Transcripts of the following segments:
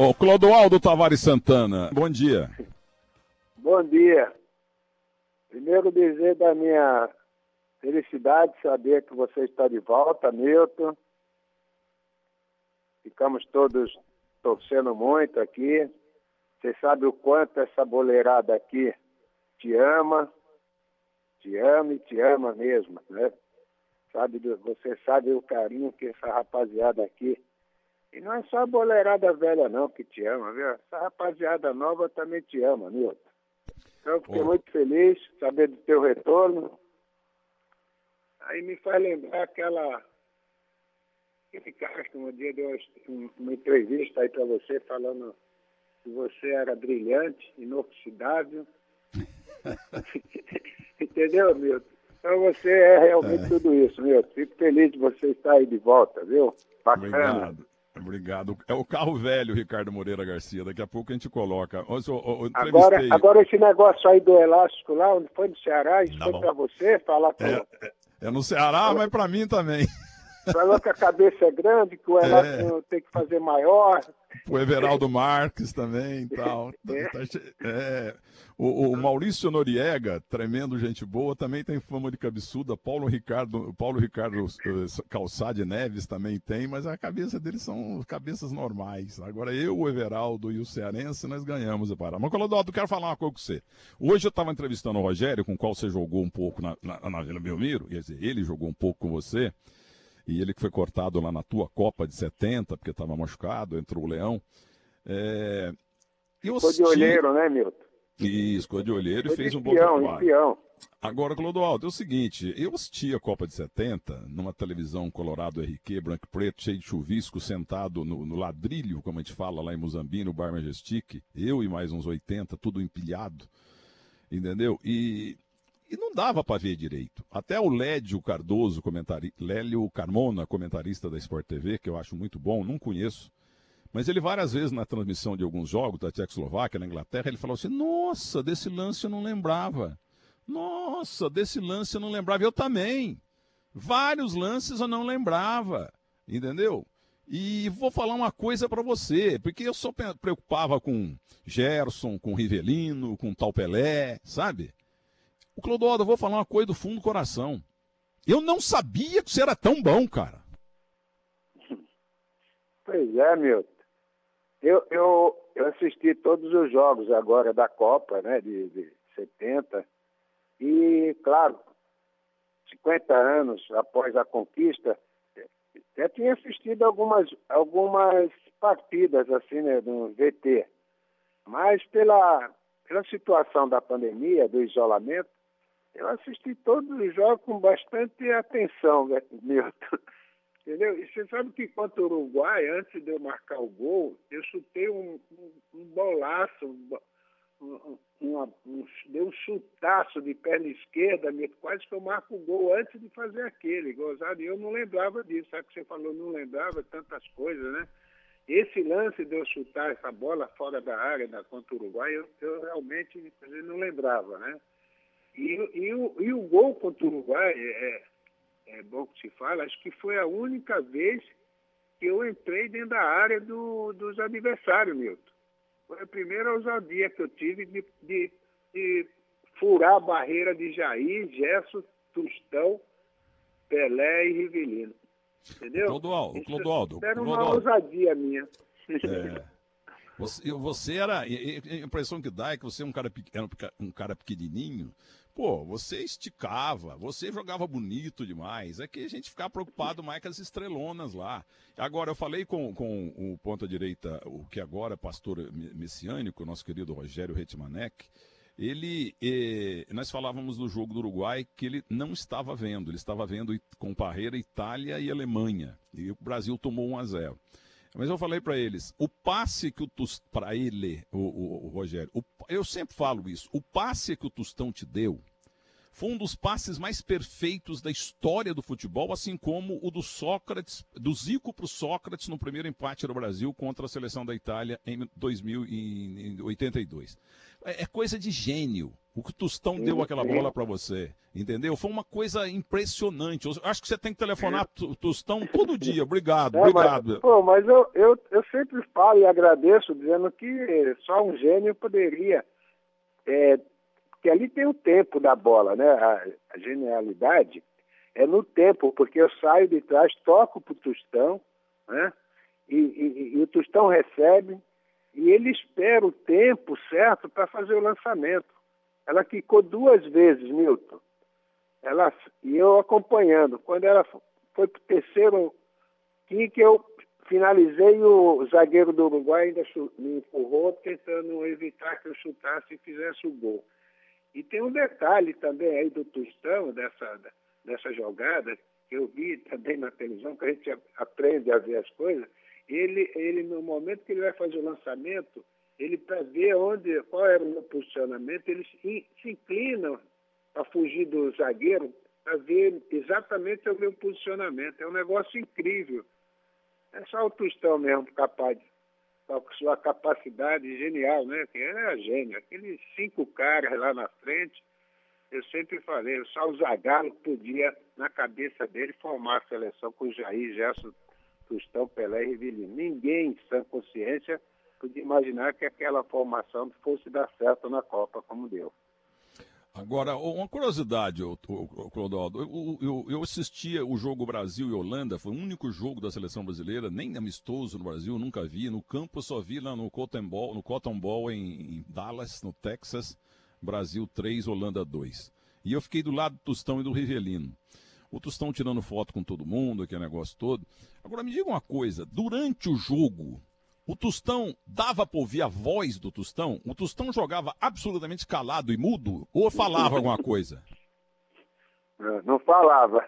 Ô, Clodoaldo Tavares Santana, bom dia. Bom dia. Primeiro dizer da minha felicidade saber que você está de volta, Milton. Ficamos todos torcendo muito aqui. Você sabe o quanto essa boleirada aqui te ama, te ama e te ama mesmo, né? Sabe, você sabe o carinho que essa rapaziada aqui. E não é só a boleirada velha não que te ama, viu? Essa rapaziada nova também te ama, Milton. Então eu fiquei oh. muito feliz saber do teu retorno. Aí me faz lembrar aquela aquele cara que um dia deu uma entrevista aí para você falando que você era brilhante, inoxidável. Entendeu, Milton? Então você é realmente é. tudo isso, Milton. Fico feliz de você estar aí de volta, viu? Bacana. Obrigado. Obrigado. É o carro velho, Ricardo Moreira Garcia. Daqui a pouco a gente coloca. Eu, eu, eu agora, agora esse negócio aí do elástico lá, onde foi no Ceará, isso tá foi para você falar com. É, é, é no Ceará, mas para mim também. Falou que a cabeça é grande, que o elástico é. tem que fazer maior. O Everaldo Marques também e tal. É. Tá é. O, o, Maurício Noriega, tremendo gente boa, também tem fama de cabeçuda. Paulo Ricardo, Paulo Ricardo eh, Calçade Neves também tem, mas a cabeça deles são cabeças normais. Agora eu, o Everaldo e o Cearense, nós ganhamos a parada. Mas, Colodoto, quero falar uma coisa com você. Hoje eu estava entrevistando o Rogério, com o qual você jogou um pouco na, na, na Vila Belmiro, quer dizer, ele jogou um pouco com você e ele que foi cortado lá na tua Copa de 70, porque estava machucado, entrou o Leão. É... Ficou de olheiro, né, Milton? Isso, ficou de olheiro e fez um bom trabalho. Espião. Agora, Clodoaldo, é o seguinte, eu assisti a Copa de 70 numa televisão Colorado RQ, branco e preto, cheio de chuvisco, sentado no, no, ladrilho, como a gente fala lá em Muzambique, no Bar Majestic, eu e mais uns 80, tudo empilhado, entendeu? E e não dava para ver direito. Até o Lédio Cardoso, comentari... Lélio Carmona, comentarista da Sport TV, que eu acho muito bom, não conheço. Mas ele várias vezes na transmissão de alguns jogos da Tchecoslováquia, na Inglaterra, ele falou assim: Nossa, desse lance eu não lembrava. Nossa, desse lance eu não lembrava. Eu também. Vários lances eu não lembrava. Entendeu? E vou falar uma coisa para você, porque eu só preocupava com Gerson, com Rivelino, com Tal Pelé, sabe? O Clodoaldo, vou falar uma coisa do fundo do coração. Eu não sabia que você era tão bom, cara. Pois é, Milton. Eu, eu, eu assisti todos os jogos agora da Copa, né, de, de 70. E, claro, 50 anos após a conquista, já tinha assistido algumas, algumas partidas, assim, né, no VT. Mas pela, pela situação da pandemia, do isolamento, eu assisti todos os jogos com bastante atenção, né, Milton. Entendeu? E você sabe que contra o Uruguai, antes de eu marcar o gol, eu chutei um, um, um bolaço, um, uma, um, dei um chutaço de perna esquerda, quase que eu marco o gol antes de fazer aquele, gozado. E eu não lembrava disso, sabe que você falou, não lembrava tantas coisas, né? Esse lance de eu chutar essa bola fora da área da, contra o Uruguai, eu, eu realmente não lembrava, né? E, e, o, e o gol contra o Uruguai, é, é, é bom que se fala, acho que foi a única vez que eu entrei dentro da área do, dos adversários, Milton. Foi a primeira ousadia que eu tive de, de, de furar a barreira de Jair, Gerson, Tostão, Pelé e Rivelino. Entendeu? Clodoaldo, Clodoaldo. Era uma ousadia minha. É. Você, você era. A impressão que dá é que você é um cara, era um cara pequenininho. Pô, você esticava, você jogava bonito demais. É que a gente ficava preocupado mais com as estrelonas lá. Agora, eu falei com, com o ponta-direita, o que agora é pastor messiânico, nosso querido Rogério Hetmanek. Ele, eh, nós falávamos do jogo do Uruguai que ele não estava vendo. Ele estava vendo com Parreira, Itália e Alemanha. E o Brasil tomou 1 a 0. Mas eu falei para eles, o passe que o para ele, o, o, o Rogério, o, eu sempre falo isso, o passe que o Tostão te deu foi um dos passes mais perfeitos da história do futebol, assim como o do Sócrates, do Zico para o Sócrates no primeiro empate no Brasil contra a seleção da Itália em 2082. É, é coisa de gênio. O que o Tostão deu aquela bola para você, entendeu? Foi uma coisa impressionante. Eu acho que você tem que telefonar o Tostão todo dia. Obrigado, é, obrigado. Mas, pô, mas eu, eu, eu sempre falo e agradeço, dizendo que só um gênio poderia é, porque ali tem o tempo da bola, né? A, a genialidade é no tempo, porque eu saio de trás, toco para o Tostão, né? E, e, e, o Tostão recebe e ele espera o tempo certo para fazer o lançamento. Ela quicou duas vezes, Milton. Ela, e eu acompanhando. Quando ela foi para o terceiro kick, eu finalizei o zagueiro do Uruguai ainda me empurrou, tentando evitar que eu chutasse e fizesse o gol. E tem um detalhe também aí do Tostão, dessa, dessa jogada, que eu vi também na televisão, que a gente aprende a ver as coisas. Ele, ele no momento que ele vai fazer o lançamento, ele para ver onde, qual era o posicionamento, ele se, se inclina para fugir do zagueiro, para ver exatamente o meu posicionamento. É um negócio incrível. É só o Tostão mesmo capaz com sua capacidade genial, né? Que é gênio. Aqueles cinco caras lá na frente, eu sempre falei, só o Zagallo podia, na cabeça dele, formar a seleção com Jair, Gerson, Tostão, Pelé e Rivelino. Ninguém, em sã consciência, podia imaginar que aquela formação fosse dar certo na Copa como deu. Agora, uma curiosidade, Clodoaldo. Eu, assistia o jogo Brasil e Holanda, foi o único jogo da seleção brasileira, nem amistoso no Brasil, nunca vi. No campo só vi lá no Cotton Ball, no Cotton Ball em, em Dallas, no Texas, Brasil 3, Holanda 2. E eu fiquei do lado do Tostão e do Rivelino. O Tostão tirando foto com todo mundo, aquele negócio todo. Agora me diga uma coisa, durante o jogo, o Tostão dava para ouvir a voz do Tostão? O Tostão jogava absolutamente calado e mudo ou falava alguma coisa? Não falava.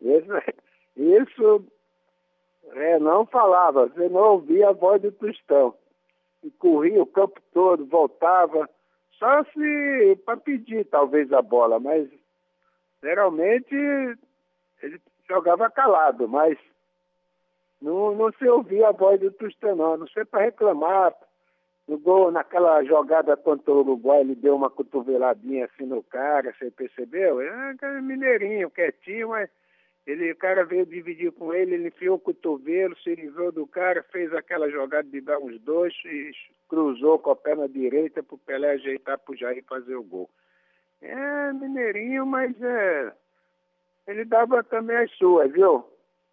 Isso, isso é, não falava. Você não ouvia a voz do Tostão. E corria o campo todo, voltava. Só se para pedir talvez a bola, mas geralmente ele jogava calado, mas não, não se ouvia a voz do Tostão, não. Não sei para reclamar. No gol, naquela jogada contra o Uruguai, ele deu uma cotoveladinha assim no cara, você percebeu? É mineirinho, quietinho, mas ele, o cara veio dividir com ele, ele enfiou o cotovelo, se livrou do cara, fez aquela jogada de dar uns dois e cruzou com a perna direita para o Pelé ajeitar para o Jair fazer o gol. É mineirinho, mas é, ele dava também as suas, viu?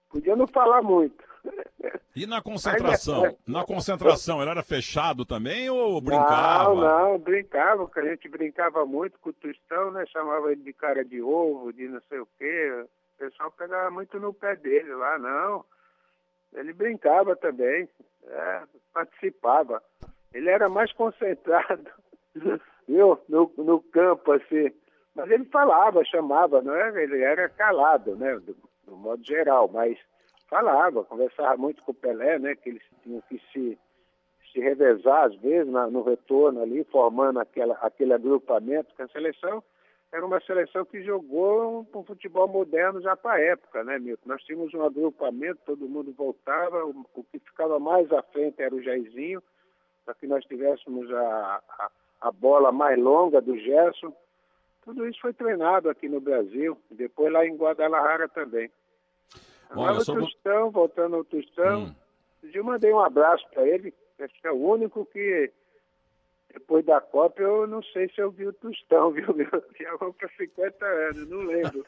Podia não falar muito. E na concentração? É- na concentração, ele era fechado também ou brincava? Não, não, brincava, que a gente brincava muito com o Tostão, né? Chamava ele de cara de ovo, de não sei o quê. O pessoal pegava muito no pé dele lá, não. Ele brincava também, é, participava. Ele era mais concentrado, viu? No, no campo, assim. Mas ele falava, chamava, não é? Ele era calado, né? Do, do modo geral, mas falava, conversava muito com o Pelé, né, que eles tinham que se, se revezar às vezes na, no retorno ali, formando aquela, aquele agrupamento, que a seleção era uma seleção que jogou um, um futebol moderno já para a época, né, Milton? Nós tínhamos um agrupamento, todo mundo voltava, o, o que ficava mais à frente era o Jairzinho, para que nós tivéssemos a, a, a bola mais longa do Gerson. Tudo isso foi treinado aqui no Brasil, depois lá em Guadalajara também. Olha, o sobre... Tostão, voltando ao Tostão, hum. eu mandei um abraço para ele, acho que é o único que, depois da Copa, eu não sei se eu vi o Tostão, viu? Já vou para 50 anos, não lembro.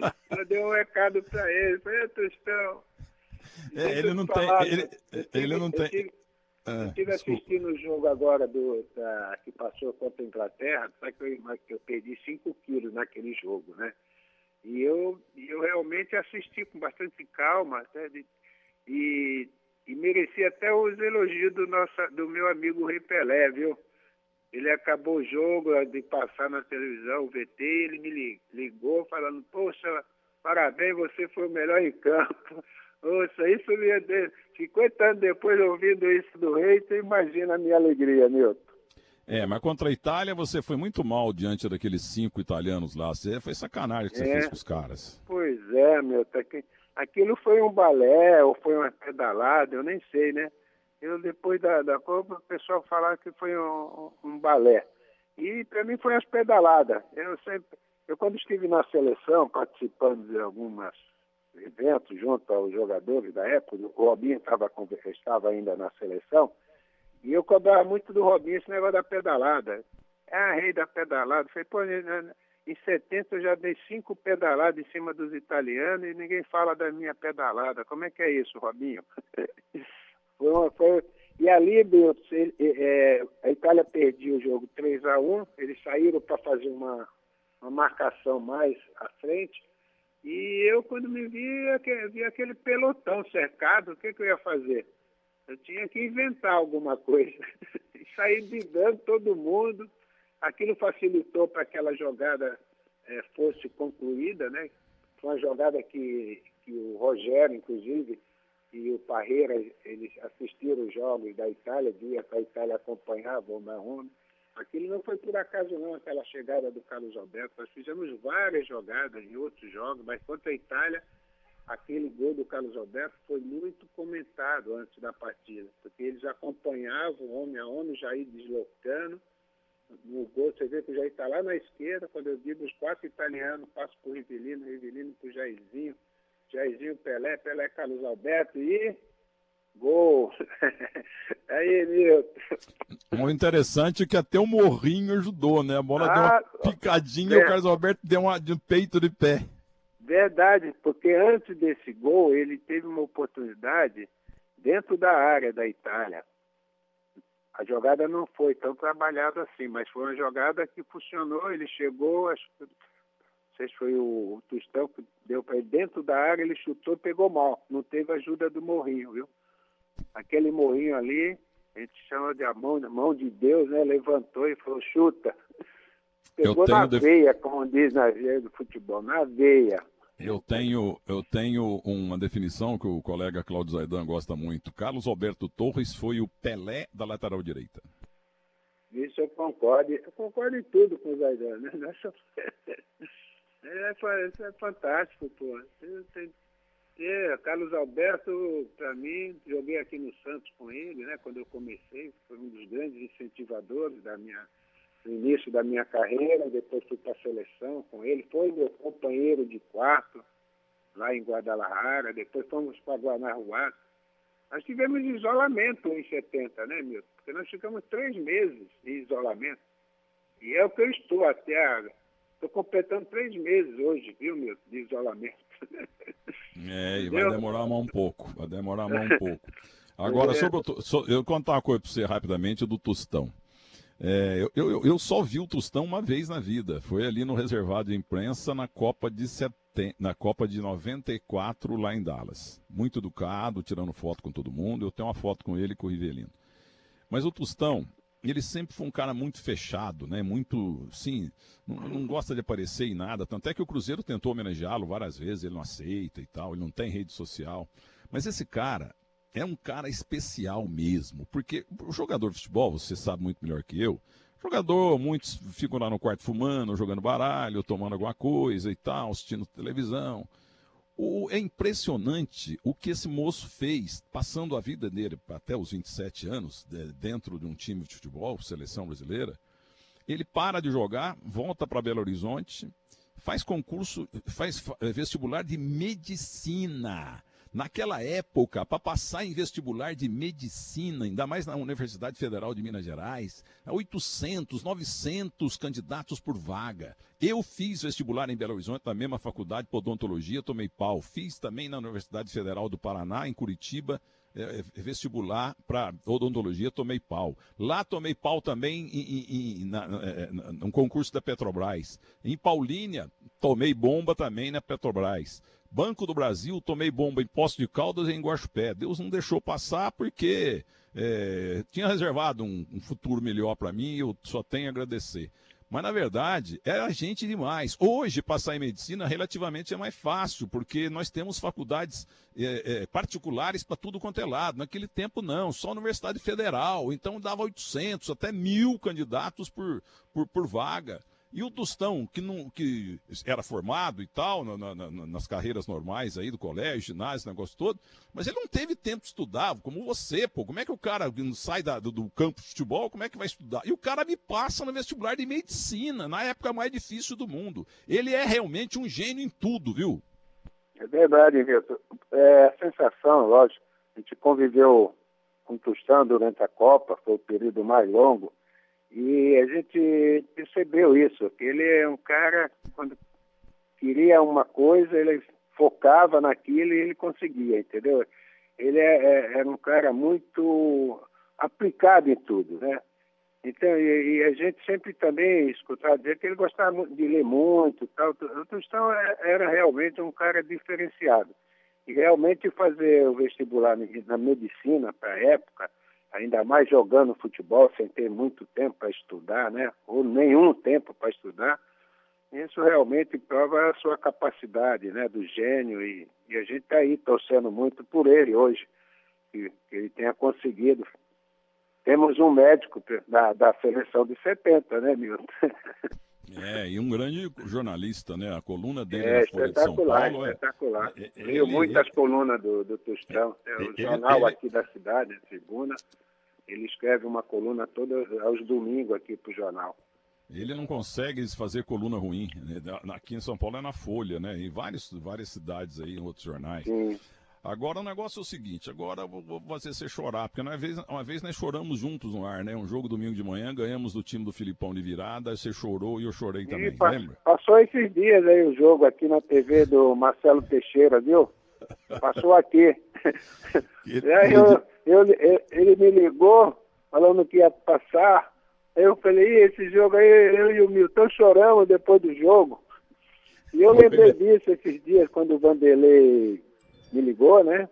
eu dei um recado para ele, falei, Tostão. É, ele não tem. Ele, ele não tem. Eu estive ah, assistindo o jogo agora do, da, que passou contra a Inglaterra, sabe que eu, eu perdi 5 quilos naquele jogo, né? E eu, eu realmente assisti com bastante calma até de, e, e mereci até os elogios do, nosso, do meu amigo Rei Pelé, viu? Ele acabou o jogo de passar na televisão, o VT, ele me ligou falando, poxa, parabéns, você foi o melhor em campo. Poxa, isso me... 50 anos depois ouvindo isso do rei, você imagina a minha alegria, Milton. É, mas contra a Itália você foi muito mal diante daqueles cinco italianos lá. Você foi sacanagem que você é, fez com os caras. Pois é, meu. Tá. Aquilo foi um balé ou foi uma pedalada, eu nem sei, né? Eu, depois da, da Copa, o pessoal falava que foi um, um balé. E para mim foi as pedaladas. Eu sempre, eu quando estive na seleção, participando de alguns eventos junto aos jogadores da época, o Robinho tava, estava ainda na seleção, e eu cobrava muito do Robinho esse negócio da pedalada. É a rei da pedalada. Falei, pô, em 70 eu já dei cinco pedaladas em cima dos italianos e ninguém fala da minha pedalada. Como é que é isso, Robinho? foi uma, foi... E ali, é, a Itália perdia o jogo 3 a 1 eles saíram para fazer uma, uma marcação mais à frente. E eu, quando me vi, vi aquele pelotão cercado, o que, que eu ia fazer? Eu tinha que inventar alguma coisa. e sair brigando todo mundo. Aquilo facilitou para que aquela jogada é, fosse concluída, né? Foi uma jogada que, que o Rogério, inclusive, e o Parreira, eles assistiram os jogos da Itália, dia para a Itália acompanhar o Marrone. Aquilo não foi por acaso não, aquela chegada do Carlos Alberto. Nós fizemos várias jogadas em outros jogos, mas contra a Itália, aquele gol do Carlos Alberto foi muito comentado antes da partida, porque eles acompanhavam homem a homem, já ir deslocando. No gol, você vê que o Jair está lá na esquerda, quando eu digo os quatro italianos, passo por Rivelino, Rivelino para o Jairzinho, Jairzinho Pelé, Pelé Carlos Alberto e Gol! Aí, Milton. O interessante é que até o Morrinho ajudou, né? A bola ah, deu uma ah, picadinha e o Carlos Alberto deu uma de um peito de pé. Verdade, porque antes desse gol ele teve uma oportunidade dentro da área da Itália. A jogada não foi tão trabalhada assim, mas foi uma jogada que funcionou. Ele chegou, acho que não sei se foi o, o Tostão que deu para ele dentro da área, ele chutou e pegou mal. Não teve ajuda do Morrinho, viu? Aquele Morrinho ali, a gente chama de a mão, mão de Deus, né? Levantou e falou, chuta. Pegou na def... veia, como diz na veia do futebol, na veia. Eu tenho, eu tenho uma definição que o colega Cláudio Zaidan gosta muito. Carlos Alberto Torres foi o Pelé da lateral direita. Isso eu concordo. Eu concordo em tudo com o Zaidan, né? Isso é fantástico, pô. É, Carlos Alberto, para mim, joguei aqui no Santos com ele, né? Quando eu comecei, foi um dos grandes incentivadores da minha no início da minha carreira, depois fui para a seleção com ele, foi meu companheiro de quarto lá em Guadalajara, depois fomos para Guanajuato. Nós tivemos isolamento em 70, né, Milton? Porque nós ficamos três meses em isolamento. E é o que eu estou até. Estou completando três meses hoje, viu, Milton, de isolamento. É, e vai demorar mais um pouco. Vai demorar mais um pouco. Agora, é. sobre o, so, eu vou contar uma coisa para você rapidamente do Tostão. É, eu, eu, eu, só vi o Tostão uma vez na vida. Foi ali no reservado de imprensa na Copa de seten... na Copa de 94 lá em Dallas. Muito educado, tirando foto com todo mundo. Eu tenho uma foto com ele e com o Rivelino. Mas o Tostão, ele sempre foi um cara muito fechado, né? Muito, sim, não, não, gosta de aparecer em nada. Tanto é que o Cruzeiro tentou homenageá-lo várias vezes, ele não aceita e tal, ele não tem rede social. Mas esse cara, é um cara especial mesmo, porque o jogador de futebol, você sabe muito melhor que eu, jogador, muitos ficam lá no quarto fumando, jogando baralho, tomando alguma coisa e tal, assistindo televisão. O, é impressionante o que esse moço fez, passando a vida dele até os 27 anos, de, dentro de um time de futebol, seleção brasileira. Ele para de jogar, volta para Belo Horizonte, faz concurso, faz vestibular de medicina. Naquela época, para passar em vestibular de medicina, ainda mais na Universidade Federal de Minas Gerais, 800, 900 candidatos por vaga. Eu fiz vestibular em Belo Horizonte, na mesma faculdade de odontologia, tomei pau. Fiz também na Universidade Federal do Paraná, em Curitiba, é, é vestibular para odontologia, tomei pau. Lá tomei pau também em, em, na, é, num concurso da Petrobras. Em Paulínia, tomei bomba também na Petrobras. Banco do Brasil, tomei bomba em Poço de Caldas e em Guaxupé. Deus não deixou passar porque é, tinha reservado um, um futuro melhor para mim e eu só tenho a agradecer. Mas, na verdade, era gente demais. Hoje, passar em medicina relativamente é mais fácil, porque nós temos faculdades é, é, particulares para tudo quanto é lado. Naquele tempo, não, só a Universidade Federal. Então, dava 800, até mil candidatos por, por, por vaga. E o Tostão, que, não, que era formado e tal, na, na, nas carreiras normais aí do colégio, ginásio, negócio todo, mas ele não teve tempo de estudar, como você, pô. Como é que o cara sai da, do, do, campo de futebol, como é que vai estudar? E o cara me passa no vestibular de medicina, na época mais difícil do mundo. Ele é realmente um gênio em tudo, viu? É verdade, Vitor. É, a sensação, lógico, a gente conviveu com o Tostão durante a Copa, foi o período mais longo, e a gente percebeu isso, que ele é um cara, quando queria uma coisa, ele focava naquilo e ele conseguia, entendeu? Ele é, é, era um cara muito aplicado em tudo, né? Então, e, e, a gente sempre também escutava dizer que ele gostava de ler muito tal. O é, era realmente um cara diferenciado. E realmente fazer o vestibular na medicina para a época, ainda mais jogando futebol sem ter muito tempo para estudar, né? Ou nenhum tempo para estudar. Isso realmente prova a sua capacidade, né? Do gênio e, e a gente está aí torcendo muito por ele hoje, que, que, ele tenha conseguido. Temos um médico da, da seleção de 70, né, Milton? É, e um grande jornalista, né? A coluna dele é, na Folha de São Paulo é espetacular. É, é, muitas ele, colunas do, do Tostão. É, o ele, jornal ele, aqui da cidade, a Tribuna, ele escreve uma coluna todos aos domingos aqui para o jornal. Ele não consegue fazer coluna ruim. Né? Aqui em São Paulo é na Folha, né? Em várias, várias cidades aí, em outros jornais. Sim. Agora o negócio é o seguinte, agora eu vou fazer você chorar, porque uma vez, uma vez nós choramos juntos no ar, né? Um jogo domingo de manhã, ganhamos do time do Filipão de virada, você chorou e eu chorei também, pa lembra? Passou esses dias aí o jogo aqui na TV do Marcelo Teixeira, viu? Passou aqui. aí eu, eu, ele me ligou falando que ia passar. Aí eu falei, esse jogo aí, eu e o Milton choramos depois do jogo. E eu lembrei disso esses dias, quando o Vanderlei me ligou, né?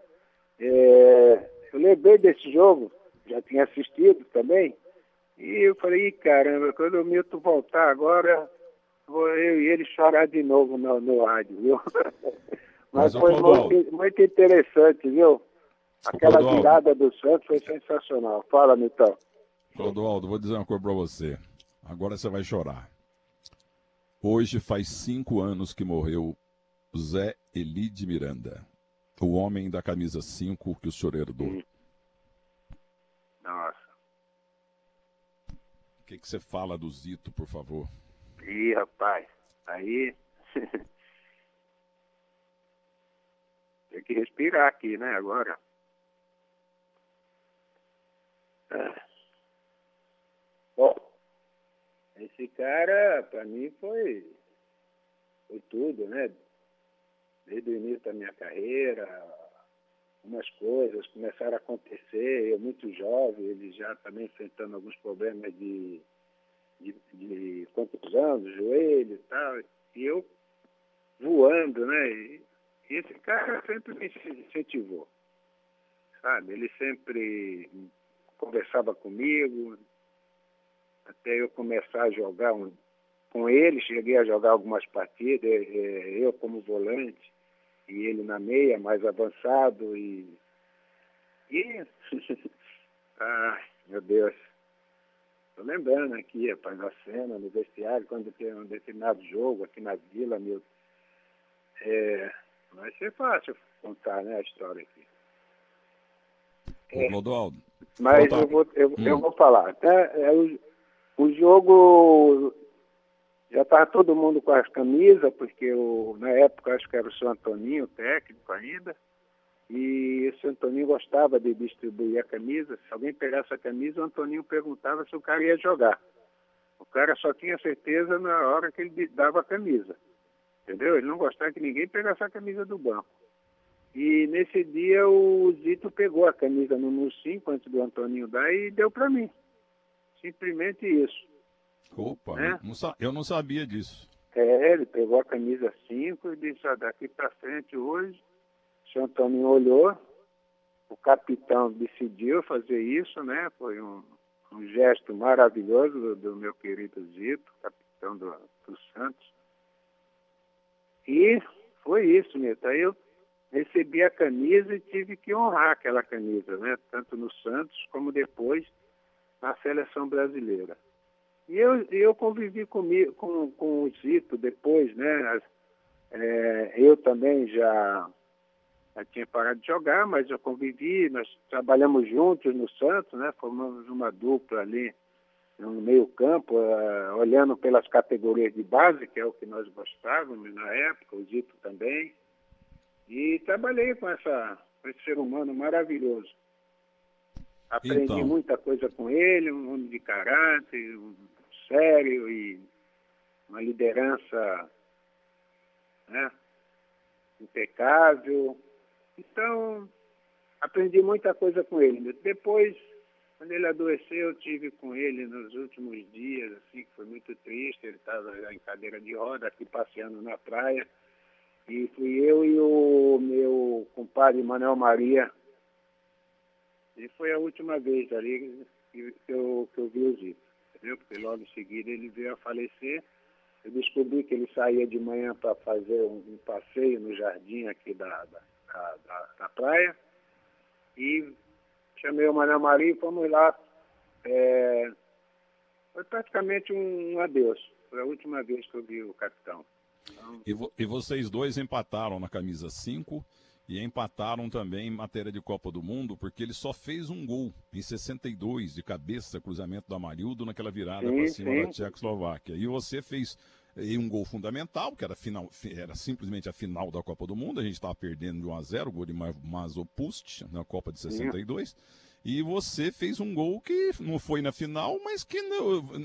É, eu lembrei desse jogo, já tinha assistido também. E eu falei, caramba, quando o Milton voltar agora, vou eu e ele chorar de novo no, no rádio, viu? Mas, Mas foi muito, muito, interessante, viu? Aquela virada do Santos foi sensacional. Fala, Milton. Clodoaldo, vou dizer uma coisa para você. Agora você vai chorar. Hoje faz cinco anos que morreu Zé Elide Miranda. O homem da camisa 5 que o senhor herdou. Hum. Nossa. O que, que você fala do Zito, por favor? Ih, rapaz, aí. Tem que respirar aqui, né, agora. É. Bom, esse cara, para mim, foi, foi tudo, né? Desde o início da minha carreira, umas coisas começaram a acontecer, eu muito jovem, ele já também enfrentando alguns problemas de, de, de contusão do joelho e tal, e eu voando, né? E, e esse cara sempre me incentivou, sabe? Ele sempre conversava comigo, até eu começar a jogar um, com ele, cheguei a jogar algumas partidas, é, é, eu como volante e ele na meia, mais avançado e. E. Ai, meu Deus. Estou lembrando aqui, rapaz, na cena, no vestiário, quando tem um determinado jogo aqui na vila, meu. É, vai ser fácil contar, né, a história aqui. É, Clodoaldo. Mas eu vou, eu, hum. eu vou falar. Tá? É, o, o jogo já estava todo mundo com as camisas, porque o, na época acho que era o seu Antoninho, o técnico ainda, e o seu Antoninho gostava de distribuir a camisa. Se alguém pegasse a camisa, o Antoninho perguntava se o cara ia jogar. O cara só tinha certeza na hora que ele dava a camisa. Entendeu? Ele não gostava que ninguém pegasse a camisa do banco. E nesse dia o Zito pegou a camisa no 5 antes do Antoninho dar e deu para mim. Simplesmente isso. Opa, né? eu não sabia disso. É, ele pegou a camisa 5 e disse, ah, daqui para frente hoje, o senhor Antônio olhou, o capitão decidiu fazer isso, né? Foi um, um gesto maravilhoso do, do, meu querido Zito, capitão do, do Santos. E foi isso, Nito. Aí eu recebi a camisa e tive que honrar aquela camisa, né? Tanto no Santos como depois na seleção brasileira. E eu, eu convivi comigo, com, com o Zito depois, né? É, eu também já, já tinha parado de jogar, mas eu convivi, nós trabalhamos juntos no Santos, né? Formamos uma dupla ali no meio campo, uh, olhando pelas categorias de base, que é o que nós gostávamos na época, o Zito também. E trabalhei com, essa, com esse ser humano maravilhoso. Aprendi então. muita coisa com ele, um homem de caráter, um sério e uma liderança né, impecável. Então, aprendi muita coisa com ele. Depois, quando ele adoeceu, eu tive com ele nos últimos dias, assim, que foi muito triste. Ele estava em cadeira de roda, aqui passeando na praia. E fui eu e o meu compadre Manuel Maria. E foi a última vez ali que eu, que eu vi o Zito Porque logo em seguida ele veio a falecer. Eu descobri que ele saía de manhã para fazer um, um, passeio no jardim aqui da, da, da, da praia. E chamei o Mané Maria e fomos lá. É, foi praticamente um, um, adeus. Foi a última vez que eu vi o capitão. Então... E, vo, e vocês dois empataram na camisa 5 e empataram também em matéria de Copa do Mundo, porque ele só fez um gol em 62 de cabeça, cruzamento do Amarildo naquela virada para cima sim. da Tchecoslováquia. E você fez e um gol fundamental, que era, final, era simplesmente a final da Copa do Mundo, a gente estava perdendo de 1 a 0 o gol de Mazopust na Copa de 62. Sim. E você fez um gol que não foi na final, mas que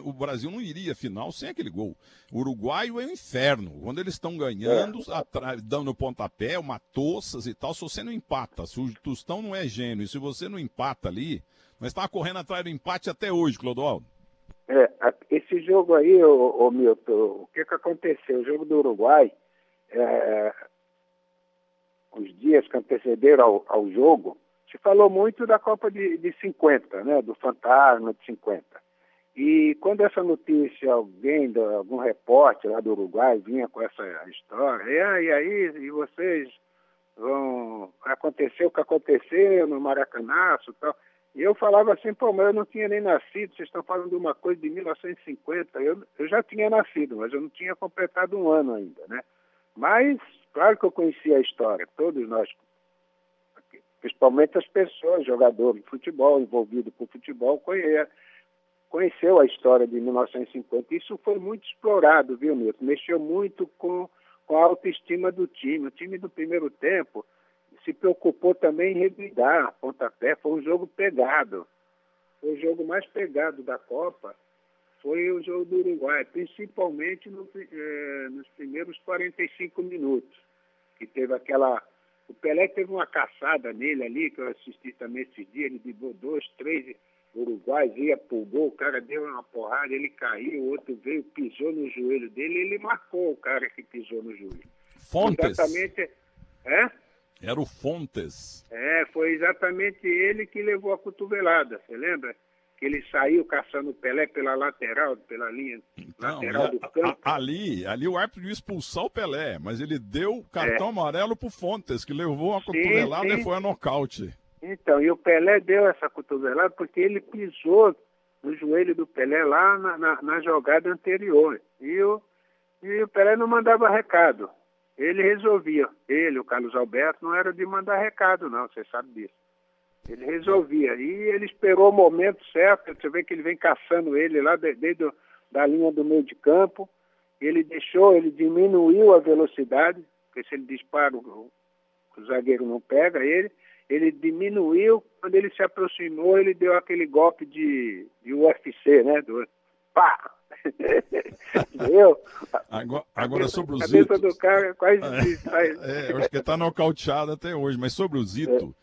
o Brasil não iria à final sem aquele gol. O uruguaio é um inferno. Quando eles estão ganhando, é. dando pontapé, uma e tal, se você não empata, se o Tostão não é gênio, e se você não empata ali, nós estávamos correndo atrás do empate até hoje, Clodoaldo. É, esse jogo aí, ô, ô Milton, o que, que aconteceu? O jogo do Uruguai, é, os dias que antecederam ao, ao jogo, se falou muito da Copa de, de 50, né, do Fantasma de 50. E quando essa notícia, alguém, algum repórter lá do Uruguai vinha com essa história, e aí, e vocês vão acontecer o que aconteceu no Maracanaço e tal. E eu falava assim, pô, mas eu não tinha nem nascido, vocês estão falando de uma coisa de 1950. Eu, eu já tinha nascido, mas eu não tinha completado um ano ainda, né? Mas, claro que eu conhecia a história, todos nós principalmente as pessoas, jogadores de futebol, envolvidos com futebol, conhece, conheceu a história de 1950. Isso foi muito explorado, viu, Milton? Mexeu muito com, com a autoestima do time. O time do primeiro tempo se preocupou também em revidar pontapé. Foi um jogo pegado. Foi o jogo mais pegado da Copa. Foi o jogo do Uruguai, principalmente no, eh, nos primeiros 45 minutos, que teve aquela o Pelé teve uma caçada nele ali, que eu assisti também esse dia, ele driblou dois, três uruguais, ia pro gol, o cara deu uma porrada, ele caiu, o outro veio, pisou no joelho dele, ele marcou o cara que pisou no joelho. Fontes. Exatamente. É? Era o Fontes. É, foi exatamente ele que levou a cotovelada, você lembra? Que ele saiu caçando o Pelé pela lateral, pela linha então, lateral do campo. A, ali, ali o árbitro ia expulsar o Pelé, mas ele deu cartão é. amarelo pro Fontes, que levou uma cotovelada sim, sim. e foi a nocaute. Então, e o Pelé deu essa cotovelada porque ele pisou no joelho do Pelé lá na, na, na jogada anterior. E o, e o Pelé não mandava recado. Ele resolvia. Ele, o Carlos Alberto, não era de mandar recado, não, você sabe disso. Ele resolvia. E ele esperou o momento certo, você vê que ele vem caçando ele lá desde da linha do meio de campo. Ele deixou, ele diminuiu a velocidade, porque se ele dispara, o, o zagueiro não pega ele. Ele diminuiu, quando ele se aproximou, ele deu aquele golpe de, de UFC, né? Do, pá! Entendeu? Agora, agora sobre o Zito. A cabeça do cara quase. É, é, eu acho que está nocauteado até hoje, mas sobre o Zito. É